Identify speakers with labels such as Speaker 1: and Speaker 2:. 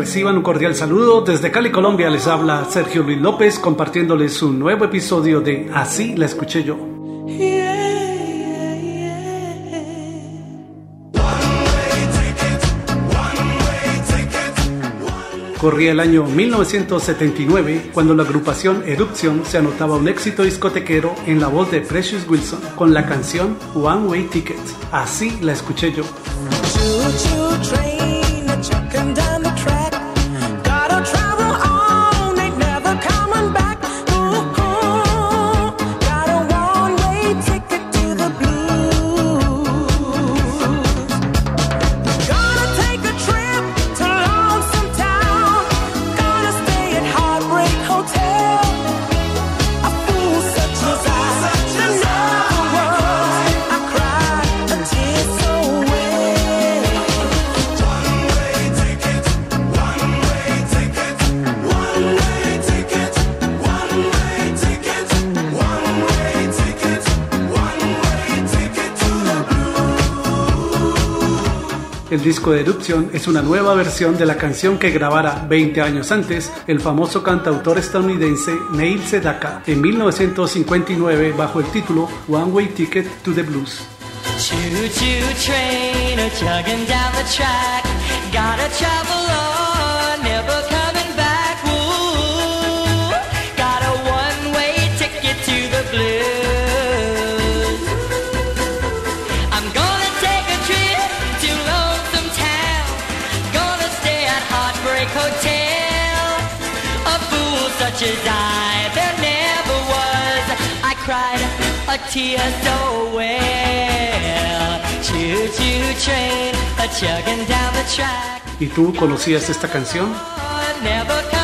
Speaker 1: Reciban un cordial saludo. Desde Cali, Colombia, les habla Sergio Luis López compartiéndoles un nuevo episodio de Así la escuché yo. Corría el año 1979 cuando la agrupación Eruption se anotaba un éxito discotequero en la voz de Precious Wilson con la canción One Way Ticket. Así la escuché yo. El disco de Eruption es una nueva versión de la canción que grabara 20 años antes el famoso cantautor estadounidense Neil Sedaka en 1959 bajo el título One Way Ticket to the Blues.
Speaker 2: brick hotel. A fool such as I, there never was. I cried a tear so well. Choo choo train, a chugging down the track.
Speaker 1: ¿Y tú conocías esta canción?
Speaker 2: Never